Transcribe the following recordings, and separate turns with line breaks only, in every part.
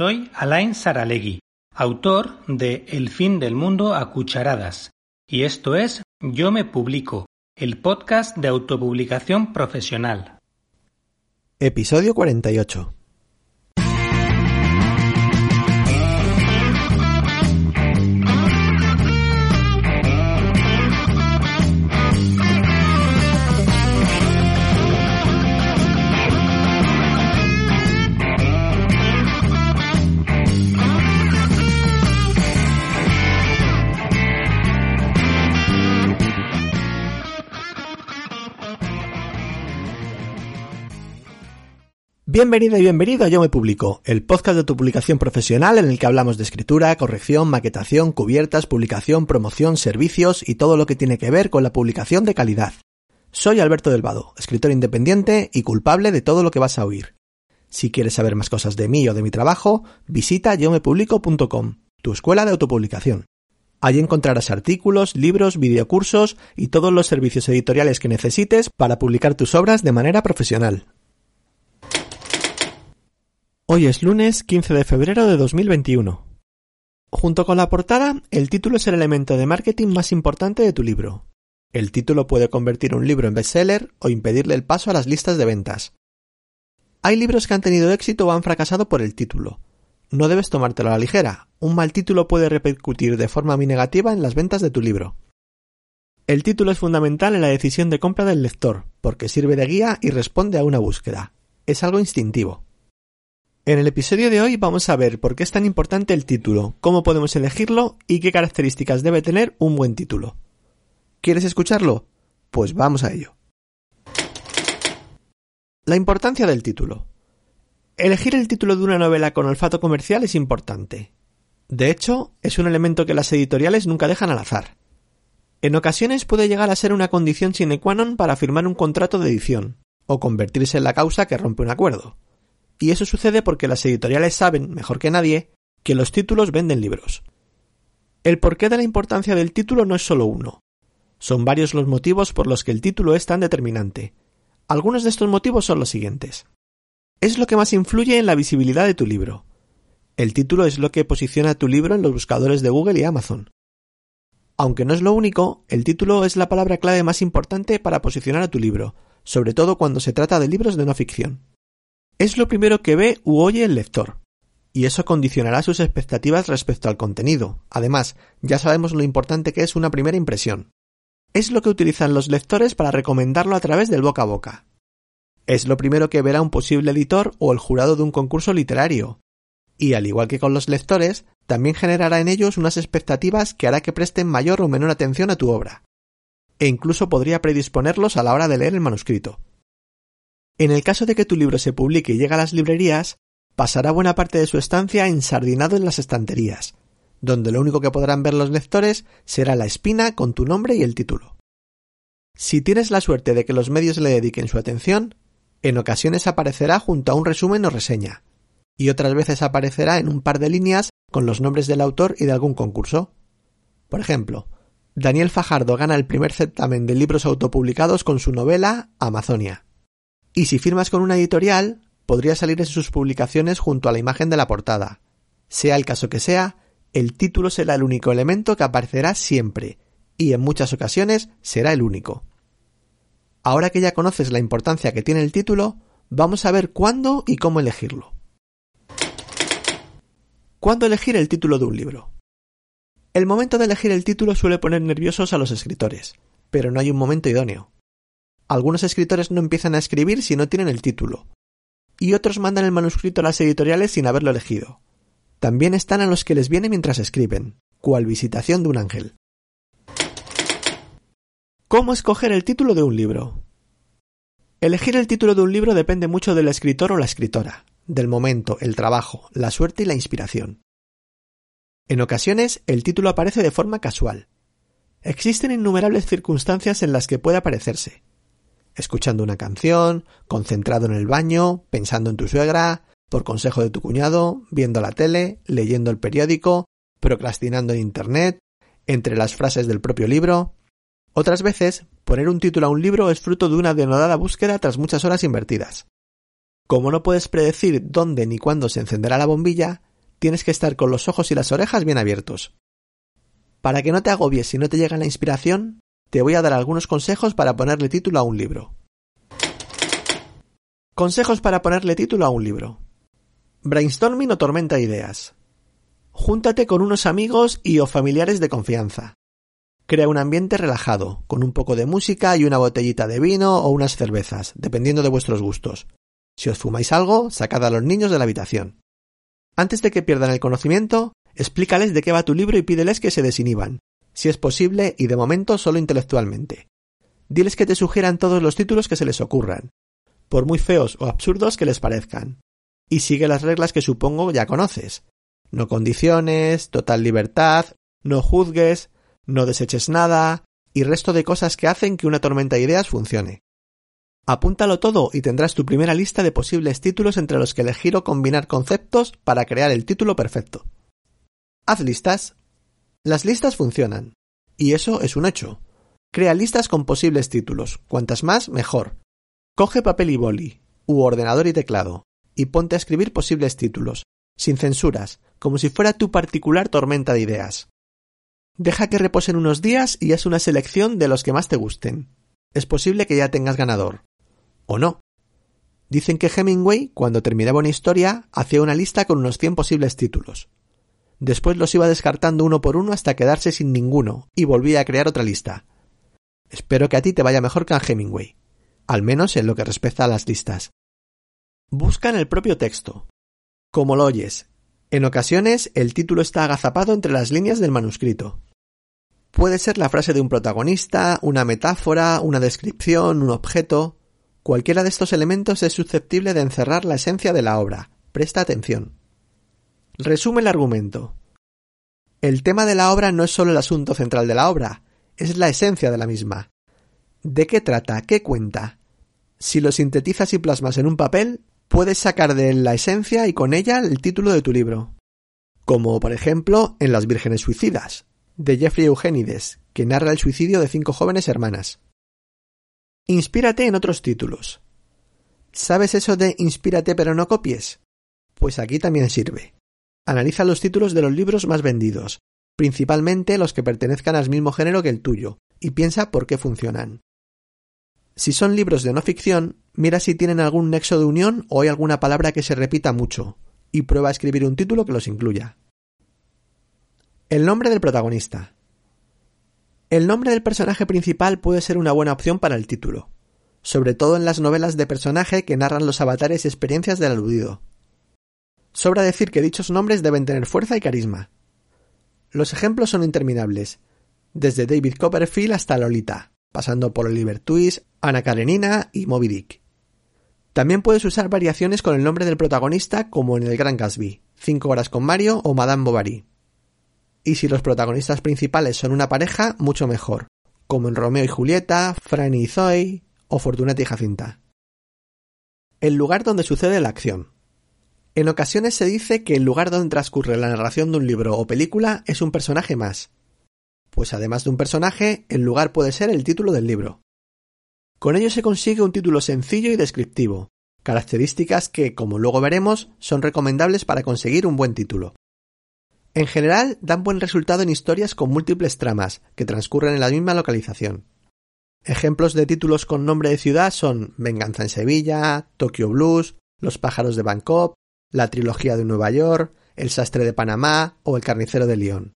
Soy Alain Saralegui, autor de El fin del mundo a cucharadas, y esto es Yo me publico, el podcast de autopublicación profesional.
Episodio 48. Bienvenido y bienvenido a Yo Me Publico, el podcast de tu publicación profesional en el que hablamos de escritura, corrección, maquetación, cubiertas, publicación, promoción, servicios y todo lo que tiene que ver con la publicación de calidad. Soy Alberto del Vado, escritor independiente y culpable de todo lo que vas a oír. Si quieres saber más cosas de mí o de mi trabajo, visita yomepublico.com, tu escuela de autopublicación. Allí encontrarás artículos, libros, videocursos y todos los servicios editoriales que necesites para publicar tus obras de manera profesional. Hoy es lunes 15 de febrero de 2021. Junto con la portada, el título es el elemento de marketing más importante de tu libro. El título puede convertir un libro en bestseller o impedirle el paso a las listas de ventas. Hay libros que han tenido éxito o han fracasado por el título. No debes tomártelo a la ligera. Un mal título puede repercutir de forma muy negativa en las ventas de tu libro. El título es fundamental en la decisión de compra del lector, porque sirve de guía y responde a una búsqueda. Es algo instintivo. En el episodio de hoy vamos a ver por qué es tan importante el título, cómo podemos elegirlo y qué características debe tener un buen título. ¿Quieres escucharlo? Pues vamos a ello. La importancia del título. Elegir el título de una novela con olfato comercial es importante. De hecho, es un elemento que las editoriales nunca dejan al azar. En ocasiones puede llegar a ser una condición sine qua non para firmar un contrato de edición, o convertirse en la causa que rompe un acuerdo. Y eso sucede porque las editoriales saben, mejor que nadie, que los títulos venden libros. El porqué de la importancia del título no es solo uno. Son varios los motivos por los que el título es tan determinante. Algunos de estos motivos son los siguientes. Es lo que más influye en la visibilidad de tu libro. El título es lo que posiciona tu libro en los buscadores de Google y Amazon. Aunque no es lo único, el título es la palabra clave más importante para posicionar a tu libro, sobre todo cuando se trata de libros de no ficción es lo primero que ve u oye el lector, y eso condicionará sus expectativas respecto al contenido. Además, ya sabemos lo importante que es una primera impresión. Es lo que utilizan los lectores para recomendarlo a través del boca a boca. Es lo primero que verá un posible editor o el jurado de un concurso literario. Y al igual que con los lectores, también generará en ellos unas expectativas que hará que presten mayor o menor atención a tu obra. E incluso podría predisponerlos a la hora de leer el manuscrito. En el caso de que tu libro se publique y llegue a las librerías, pasará buena parte de su estancia ensardinado en las estanterías, donde lo único que podrán ver los lectores será la espina con tu nombre y el título. Si tienes la suerte de que los medios le dediquen su atención, en ocasiones aparecerá junto a un resumen o reseña, y otras veces aparecerá en un par de líneas con los nombres del autor y de algún concurso. Por ejemplo, Daniel Fajardo gana el primer certamen de libros autopublicados con su novela Amazonia. Y si firmas con una editorial, podría salir en sus publicaciones junto a la imagen de la portada. Sea el caso que sea, el título será el único elemento que aparecerá siempre, y en muchas ocasiones será el único. Ahora que ya conoces la importancia que tiene el título, vamos a ver cuándo y cómo elegirlo. ¿Cuándo elegir el título de un libro? El momento de elegir el título suele poner nerviosos a los escritores, pero no hay un momento idóneo. Algunos escritores no empiezan a escribir si no tienen el título, y otros mandan el manuscrito a las editoriales sin haberlo elegido. También están a los que les viene mientras escriben, cual visitación de un ángel. ¿Cómo escoger el título de un libro? Elegir el título de un libro depende mucho del escritor o la escritora, del momento, el trabajo, la suerte y la inspiración. En ocasiones el título aparece de forma casual. Existen innumerables circunstancias en las que puede aparecerse. Escuchando una canción, concentrado en el baño, pensando en tu suegra, por consejo de tu cuñado, viendo la tele, leyendo el periódico, procrastinando en Internet, entre las frases del propio libro. Otras veces, poner un título a un libro es fruto de una denodada búsqueda tras muchas horas invertidas. Como no puedes predecir dónde ni cuándo se encenderá la bombilla, tienes que estar con los ojos y las orejas bien abiertos. Para que no te agobies si no te llega la inspiración, te voy a dar algunos consejos para ponerle título a un libro. Consejos para ponerle título a un libro. Brainstorming o tormenta de ideas. Júntate con unos amigos y o familiares de confianza. Crea un ambiente relajado, con un poco de música y una botellita de vino o unas cervezas, dependiendo de vuestros gustos. Si os fumáis algo, sacad a los niños de la habitación. Antes de que pierdan el conocimiento, explícales de qué va tu libro y pídeles que se desinhiban, si es posible y de momento solo intelectualmente. Diles que te sugieran todos los títulos que se les ocurran, por muy feos o absurdos que les parezcan. Y sigue las reglas que supongo ya conoces. No condiciones, total libertad, no juzgues, no deseches nada, y resto de cosas que hacen que una tormenta de ideas funcione. Apúntalo todo y tendrás tu primera lista de posibles títulos entre los que elegir o combinar conceptos para crear el título perfecto. Haz listas. Las listas funcionan. Y eso es un hecho. Crea listas con posibles títulos. Cuantas más, mejor. Coge papel y boli, u ordenador y teclado, y ponte a escribir posibles títulos, sin censuras, como si fuera tu particular tormenta de ideas. Deja que reposen unos días y haz una selección de los que más te gusten. Es posible que ya tengas ganador. O no. Dicen que Hemingway, cuando terminaba una historia, hacía una lista con unos 100 posibles títulos. Después los iba descartando uno por uno hasta quedarse sin ninguno y volvía a crear otra lista. Espero que a ti te vaya mejor que a Hemingway, al menos en lo que respecta a las listas. Busca en el propio texto. Como lo oyes, en ocasiones el título está agazapado entre las líneas del manuscrito. Puede ser la frase de un protagonista, una metáfora, una descripción, un objeto. Cualquiera de estos elementos es susceptible de encerrar la esencia de la obra. Presta atención. Resume el argumento. El tema de la obra no es solo el asunto central de la obra, es la esencia de la misma. ¿De qué trata? ¿Qué cuenta? Si lo sintetizas y plasmas en un papel, puedes sacar de él la esencia y con ella el título de tu libro. Como por ejemplo en Las Vírgenes Suicidas, de Jeffrey Eugenides, que narra el suicidio de cinco jóvenes hermanas. Inspírate en otros títulos. ¿Sabes eso de inspírate pero no copies? Pues aquí también sirve. Analiza los títulos de los libros más vendidos, principalmente los que pertenezcan al mismo género que el tuyo, y piensa por qué funcionan. Si son libros de no ficción, mira si tienen algún nexo de unión o hay alguna palabra que se repita mucho, y prueba a escribir un título que los incluya. El nombre del protagonista. El nombre del personaje principal puede ser una buena opción para el título, sobre todo en las novelas de personaje que narran los avatares y experiencias del aludido. Sobra decir que dichos nombres deben tener fuerza y carisma. Los ejemplos son interminables, desde David Copperfield hasta Lolita, pasando por Oliver Twist, Ana Karenina y Moby Dick. También puedes usar variaciones con el nombre del protagonista como en El Gran Gatsby, Cinco horas con Mario o Madame Bovary. Y si los protagonistas principales son una pareja, mucho mejor, como en Romeo y Julieta, Franny y Zoe o Fortunata y Jacinta. El lugar donde sucede la acción. En ocasiones se dice que el lugar donde transcurre la narración de un libro o película es un personaje más. Pues además de un personaje, el lugar puede ser el título del libro. Con ello se consigue un título sencillo y descriptivo, características que, como luego veremos, son recomendables para conseguir un buen título. En general, dan buen resultado en historias con múltiples tramas, que transcurren en la misma localización. Ejemplos de títulos con nombre de ciudad son Venganza en Sevilla, Tokyo Blues, Los pájaros de Bangkok, la trilogía de Nueva York, El sastre de Panamá o El carnicero de Lyon.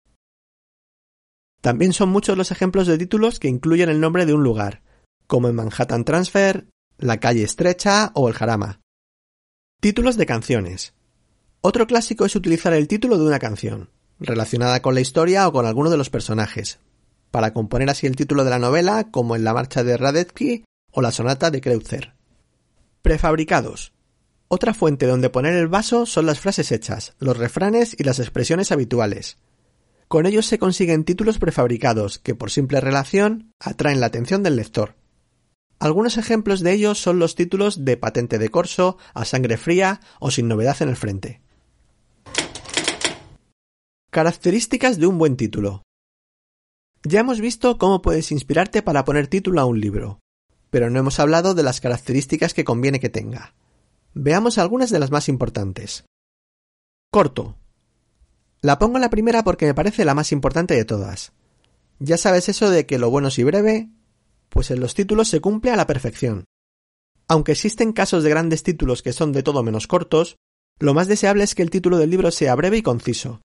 También son muchos los ejemplos de títulos que incluyen el nombre de un lugar, como en Manhattan Transfer, La calle estrecha o El jarama. Títulos de canciones. Otro clásico es utilizar el título de una canción, relacionada con la historia o con alguno de los personajes, para componer así el título de la novela, como en la marcha de Radetzky o la sonata de Kreutzer. Prefabricados. Otra fuente donde poner el vaso son las frases hechas, los refranes y las expresiones habituales. Con ellos se consiguen títulos prefabricados que por simple relación atraen la atención del lector. Algunos ejemplos de ellos son los títulos de Patente de Corso, A Sangre Fría o Sin Novedad en el Frente. Características de un buen título. Ya hemos visto cómo puedes inspirarte para poner título a un libro, pero no hemos hablado de las características que conviene que tenga. Veamos algunas de las más importantes. Corto. La pongo la primera porque me parece la más importante de todas. Ya sabes eso de que lo bueno es y breve, pues en los títulos se cumple a la perfección. Aunque existen casos de grandes títulos que son de todo menos cortos, lo más deseable es que el título del libro sea breve y conciso,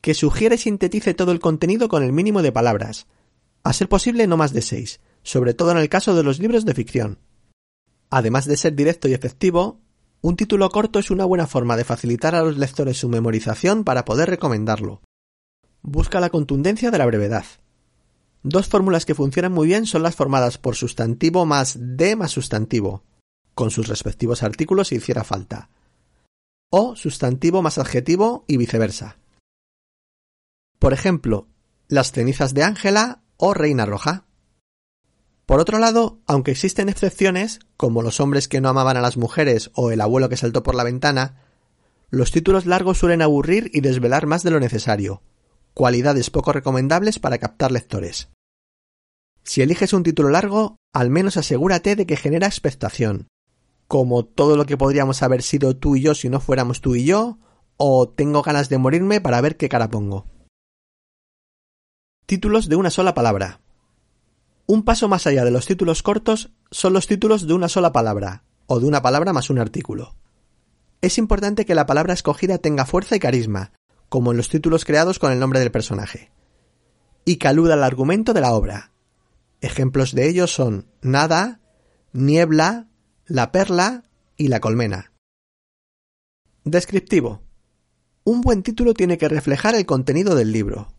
que sugiere y sintetice todo el contenido con el mínimo de palabras, a ser posible no más de seis, sobre todo en el caso de los libros de ficción. Además de ser directo y efectivo, un título corto es una buena forma de facilitar a los lectores su memorización para poder recomendarlo. Busca la contundencia de la brevedad. Dos fórmulas que funcionan muy bien son las formadas por sustantivo más de más sustantivo, con sus respectivos artículos si hiciera falta, o sustantivo más adjetivo y viceversa. Por ejemplo, las cenizas de Ángela o Reina Roja. Por otro lado, aunque existen excepciones, como los hombres que no amaban a las mujeres o el abuelo que saltó por la ventana, los títulos largos suelen aburrir y desvelar más de lo necesario, cualidades poco recomendables para captar lectores. Si eliges un título largo, al menos asegúrate de que genera expectación, como todo lo que podríamos haber sido tú y yo si no fuéramos tú y yo, o tengo ganas de morirme para ver qué cara pongo. Títulos de una sola palabra. Un paso más allá de los títulos cortos son los títulos de una sola palabra, o de una palabra más un artículo. Es importante que la palabra escogida tenga fuerza y carisma, como en los títulos creados con el nombre del personaje, y que aluda al argumento de la obra. Ejemplos de ellos son Nada, Niebla, La Perla y La Colmena. Descriptivo. Un buen título tiene que reflejar el contenido del libro,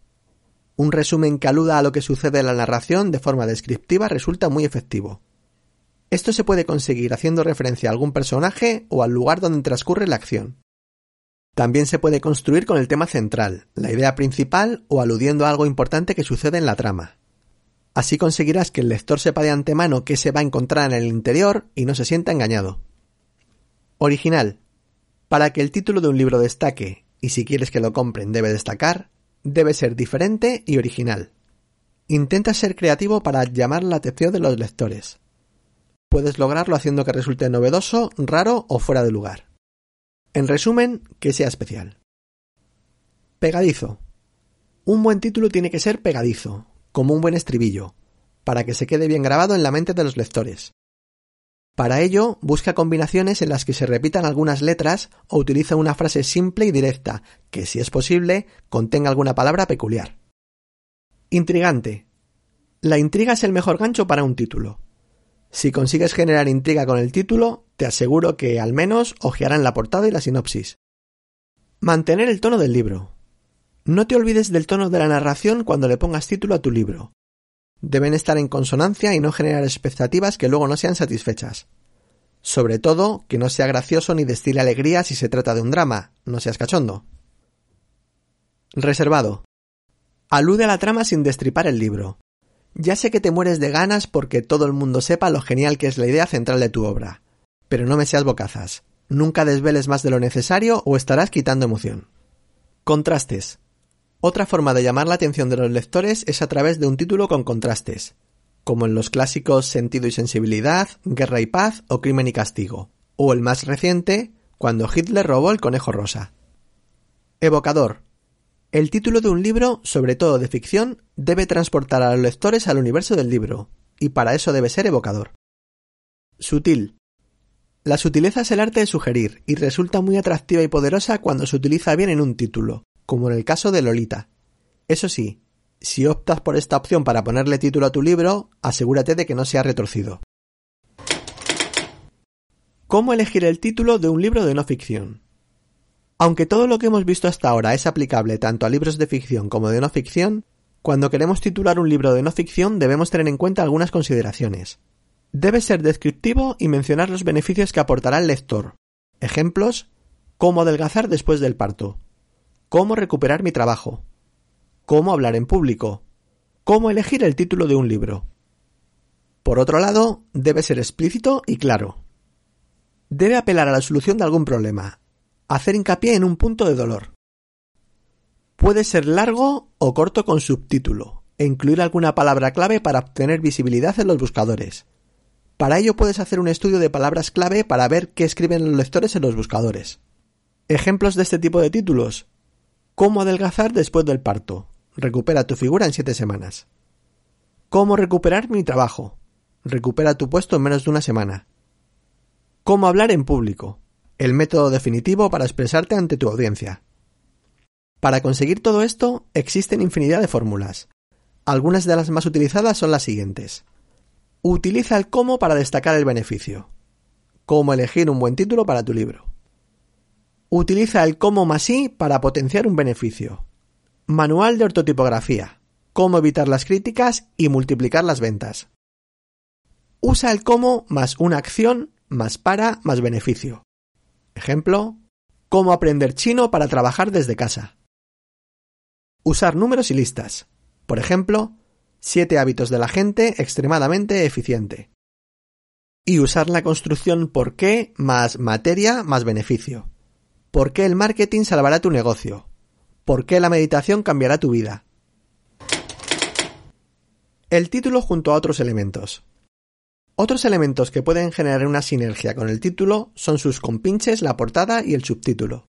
un resumen que aluda a lo que sucede en la narración de forma descriptiva resulta muy efectivo. Esto se puede conseguir haciendo referencia a algún personaje o al lugar donde transcurre la acción. También se puede construir con el tema central, la idea principal o aludiendo a algo importante que sucede en la trama. Así conseguirás que el lector sepa de antemano qué se va a encontrar en el interior y no se sienta engañado. Original. Para que el título de un libro destaque, y si quieres que lo compren debe destacar, debe ser diferente y original. Intenta ser creativo para llamar la atención de los lectores. Puedes lograrlo haciendo que resulte novedoso, raro o fuera de lugar. En resumen, que sea especial. Pegadizo. Un buen título tiene que ser pegadizo, como un buen estribillo, para que se quede bien grabado en la mente de los lectores. Para ello, busca combinaciones en las que se repitan algunas letras o utiliza una frase simple y directa, que si es posible, contenga alguna palabra peculiar. Intrigante. La intriga es el mejor gancho para un título. Si consigues generar intriga con el título, te aseguro que al menos hojearán la portada y la sinopsis. Mantener el tono del libro. No te olvides del tono de la narración cuando le pongas título a tu libro deben estar en consonancia y no generar expectativas que luego no sean satisfechas. Sobre todo, que no sea gracioso ni destile alegría si se trata de un drama, no seas cachondo. Reservado. Alude a la trama sin destripar el libro. Ya sé que te mueres de ganas porque todo el mundo sepa lo genial que es la idea central de tu obra. Pero no me seas bocazas. Nunca desveles más de lo necesario o estarás quitando emoción. Contrastes. Otra forma de llamar la atención de los lectores es a través de un título con contrastes, como en los clásicos Sentido y Sensibilidad, Guerra y Paz o Crimen y Castigo, o el más reciente, Cuando Hitler robó el conejo rosa. Evocador. El título de un libro, sobre todo de ficción, debe transportar a los lectores al universo del libro, y para eso debe ser evocador. Sutil. La sutileza es el arte de sugerir, y resulta muy atractiva y poderosa cuando se utiliza bien en un título, como en el caso de Lolita. Eso sí, si optas por esta opción para ponerle título a tu libro, asegúrate de que no sea retorcido. ¿Cómo elegir el título de un libro de no ficción? Aunque todo lo que hemos visto hasta ahora es aplicable tanto a libros de ficción como de no ficción, cuando queremos titular un libro de no ficción debemos tener en cuenta algunas consideraciones. Debe ser descriptivo y mencionar los beneficios que aportará el lector. Ejemplos: cómo adelgazar después del parto, cómo recuperar mi trabajo, cómo hablar en público, cómo elegir el título de un libro. Por otro lado, debe ser explícito y claro. Debe apelar a la solución de algún problema, hacer hincapié en un punto de dolor. Puede ser largo o corto con subtítulo, e incluir alguna palabra clave para obtener visibilidad en los buscadores. Para ello puedes hacer un estudio de palabras clave para ver qué escriben los lectores en los buscadores. Ejemplos de este tipo de títulos. Cómo adelgazar después del parto. Recupera tu figura en 7 semanas. Cómo recuperar mi trabajo. Recupera tu puesto en menos de una semana. Cómo hablar en público. El método definitivo para expresarte ante tu audiencia. Para conseguir todo esto existen infinidad de fórmulas. Algunas de las más utilizadas son las siguientes. Utiliza el cómo para destacar el beneficio. Cómo elegir un buen título para tu libro. Utiliza el cómo más sí para potenciar un beneficio. Manual de ortotipografía. Cómo evitar las críticas y multiplicar las ventas. Usa el cómo más una acción más para más beneficio. Ejemplo, cómo aprender chino para trabajar desde casa. Usar números y listas. Por ejemplo, siete hábitos de la gente extremadamente eficiente. Y usar la construcción por qué más materia más beneficio. ¿Por qué el marketing salvará tu negocio? ¿Por qué la meditación cambiará tu vida? El título junto a otros elementos. Otros elementos que pueden generar una sinergia con el título son sus compinches, la portada y el subtítulo.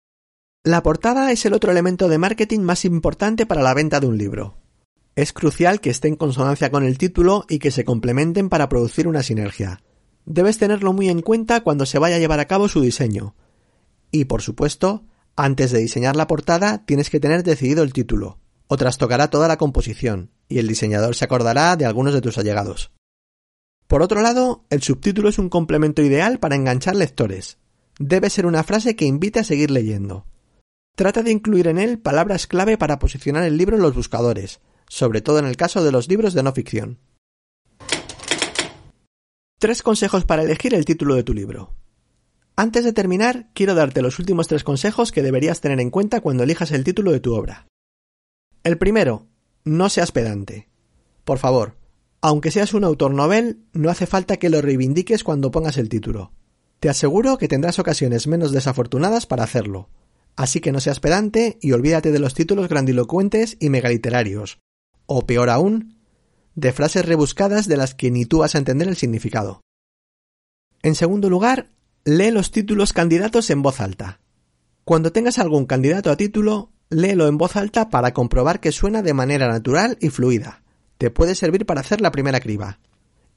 La portada es el otro elemento de marketing más importante para la venta de un libro. Es crucial que esté en consonancia con el título y que se complementen para producir una sinergia. Debes tenerlo muy en cuenta cuando se vaya a llevar a cabo su diseño, y, por supuesto, antes de diseñar la portada tienes que tener decidido el título, o trastocará toda la composición, y el diseñador se acordará de algunos de tus allegados. Por otro lado, el subtítulo es un complemento ideal para enganchar lectores. Debe ser una frase que invite a seguir leyendo. Trata de incluir en él palabras clave para posicionar el libro en los buscadores, sobre todo en el caso de los libros de no ficción. Tres consejos para elegir el título de tu libro. Antes de terminar, quiero darte los últimos tres consejos que deberías tener en cuenta cuando elijas el título de tu obra. El primero, no seas pedante. Por favor, aunque seas un autor novel, no hace falta que lo reivindiques cuando pongas el título. Te aseguro que tendrás ocasiones menos desafortunadas para hacerlo. Así que no seas pedante y olvídate de los títulos grandilocuentes y megaliterarios. O peor aún, de frases rebuscadas de las que ni tú vas a entender el significado. En segundo lugar, Lee los títulos candidatos en voz alta. Cuando tengas algún candidato a título, léelo en voz alta para comprobar que suena de manera natural y fluida. Te puede servir para hacer la primera criba.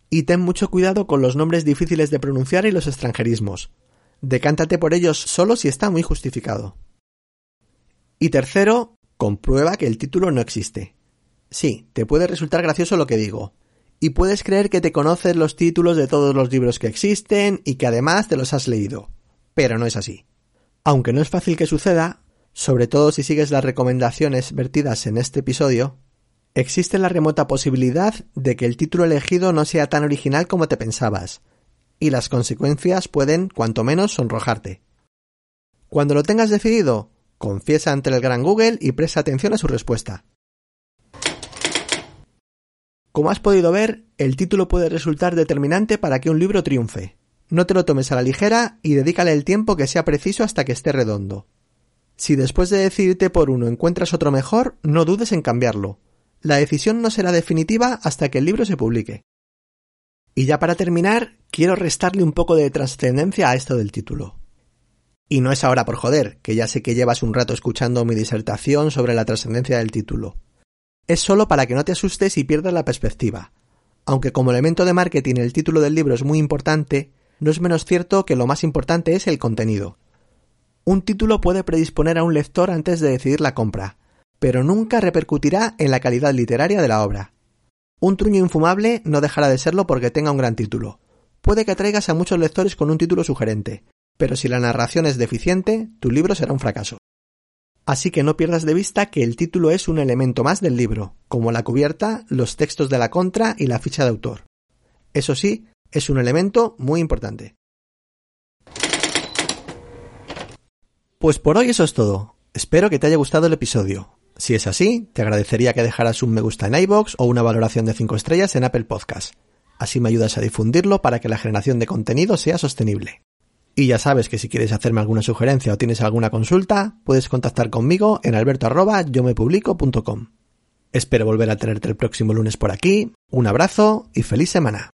Y ten mucho cuidado con los nombres difíciles de pronunciar y los extranjerismos. Decántate por ellos solo si está muy justificado. Y tercero, comprueba que el título no existe. Sí, te puede resultar gracioso lo que digo, y puedes creer que te conoces los títulos de todos los libros que existen y que además te los has leído. Pero no es así. Aunque no es fácil que suceda, sobre todo si sigues las recomendaciones vertidas en este episodio, existe la remota posibilidad de que el título elegido no sea tan original como te pensabas, y las consecuencias pueden, cuanto menos, sonrojarte. Cuando lo tengas decidido, confiesa ante el gran Google y presta atención a su respuesta. Como has podido ver, el título puede resultar determinante para que un libro triunfe. No te lo tomes a la ligera y dedícale el tiempo que sea preciso hasta que esté redondo. Si después de decidirte por uno encuentras otro mejor, no dudes en cambiarlo. La decisión no será definitiva hasta que el libro se publique. Y ya para terminar, quiero restarle un poco de trascendencia a esto del título. Y no es ahora por joder, que ya sé que llevas un rato escuchando mi disertación sobre la trascendencia del título es solo para que no te asustes y pierdas la perspectiva. Aunque como elemento de marketing el título del libro es muy importante, no es menos cierto que lo más importante es el contenido. Un título puede predisponer a un lector antes de decidir la compra, pero nunca repercutirá en la calidad literaria de la obra. Un truño infumable no dejará de serlo porque tenga un gran título. Puede que atraigas a muchos lectores con un título sugerente, pero si la narración es deficiente, tu libro será un fracaso. Así que no pierdas de vista que el título es un elemento más del libro, como la cubierta, los textos de la contra y la ficha de autor. Eso sí, es un elemento muy importante. Pues por hoy eso es todo. Espero que te haya gustado el episodio. Si es así, te agradecería que dejaras un me gusta en iBox o una valoración de 5 estrellas en Apple Podcast. Así me ayudas a difundirlo para que la generación de contenido sea sostenible. Y ya sabes que si quieres hacerme alguna sugerencia o tienes alguna consulta, puedes contactar conmigo en alberto@yomepublico.com. Espero volver a tenerte el próximo lunes por aquí. Un abrazo y feliz semana.